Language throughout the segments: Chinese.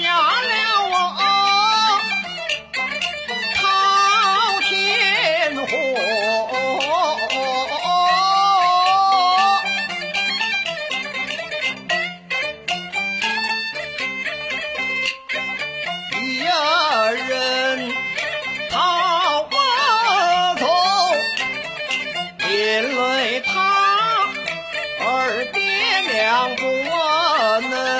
下了我淘天祸一人逃走连累他爹娘不能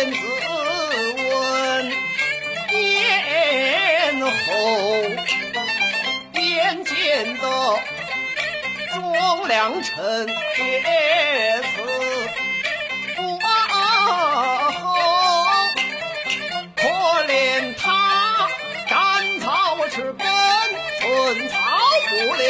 天子问殿后，殿见得忠良臣也死不后，可怜他斩草吃根，寸草不留。